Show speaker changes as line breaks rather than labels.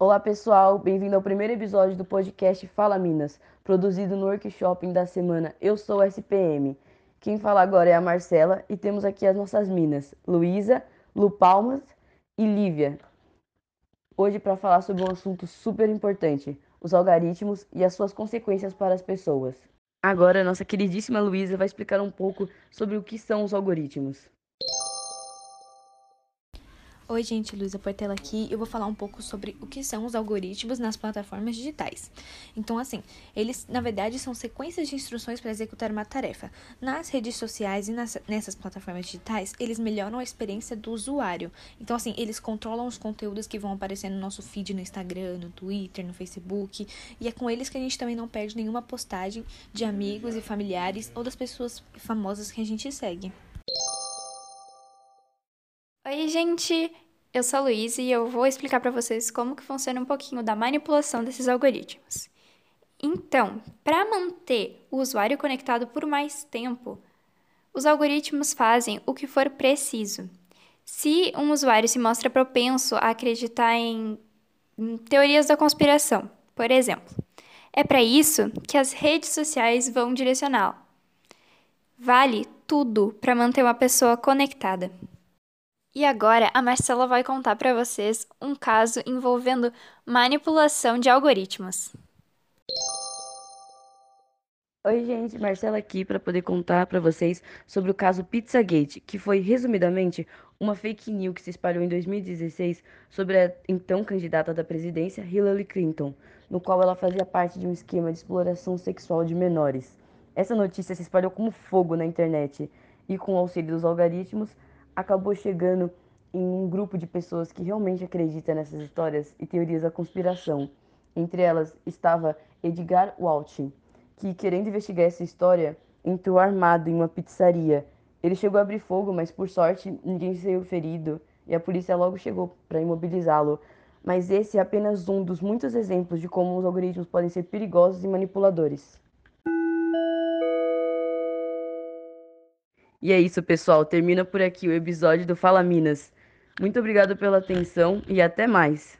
Olá pessoal, bem-vindo ao primeiro episódio do podcast Fala Minas, produzido no workshop da semana Eu Sou SPM. Quem fala agora é a Marcela e temos aqui as nossas minas, Luísa, Lu Palmas e Lívia. Hoje para falar sobre um assunto super importante, os algoritmos e as suas consequências para as pessoas. Agora, nossa queridíssima Luísa vai explicar um pouco sobre o que são os algoritmos.
Oi, gente, Luísa Portela aqui. Eu vou falar um pouco sobre o que são os algoritmos nas plataformas digitais. Então, assim, eles, na verdade, são sequências de instruções para executar uma tarefa. Nas redes sociais e nas, nessas plataformas digitais, eles melhoram a experiência do usuário. Então, assim, eles controlam os conteúdos que vão aparecer no nosso feed no Instagram, no Twitter, no Facebook. E é com eles que a gente também não perde nenhuma postagem de amigos e familiares ou das pessoas famosas que a gente segue.
Oi, gente! Eu sou a Luísa e eu vou explicar para vocês como que funciona um pouquinho da manipulação desses algoritmos. Então, para manter o usuário conectado por mais tempo, os algoritmos fazem o que for preciso. Se um usuário se mostra propenso a acreditar em, em teorias da conspiração, por exemplo, é para isso que as redes sociais vão direcioná-lo. Vale tudo para manter uma pessoa conectada. E agora a Marcela vai contar para vocês um caso envolvendo manipulação de algoritmos.
Oi, gente, Marcela aqui para poder contar para vocês sobre o caso Pizzagate, que foi resumidamente uma fake news que se espalhou em 2016 sobre a então candidata da presidência Hillary Clinton, no qual ela fazia parte de um esquema de exploração sexual de menores. Essa notícia se espalhou como fogo na internet e com o auxílio dos algoritmos acabou chegando em um grupo de pessoas que realmente acreditam nessas histórias e teorias da conspiração. Entre elas estava Edgar Waltin, que, querendo investigar essa história, entrou armado em uma pizzaria. Ele chegou a abrir fogo, mas por sorte ninguém saiu ferido e a polícia logo chegou para imobilizá-lo. Mas esse é apenas um dos muitos exemplos de como os algoritmos podem ser perigosos e manipuladores. E é isso, pessoal. Termina por aqui o episódio do Fala Minas. Muito obrigado pela atenção e até mais.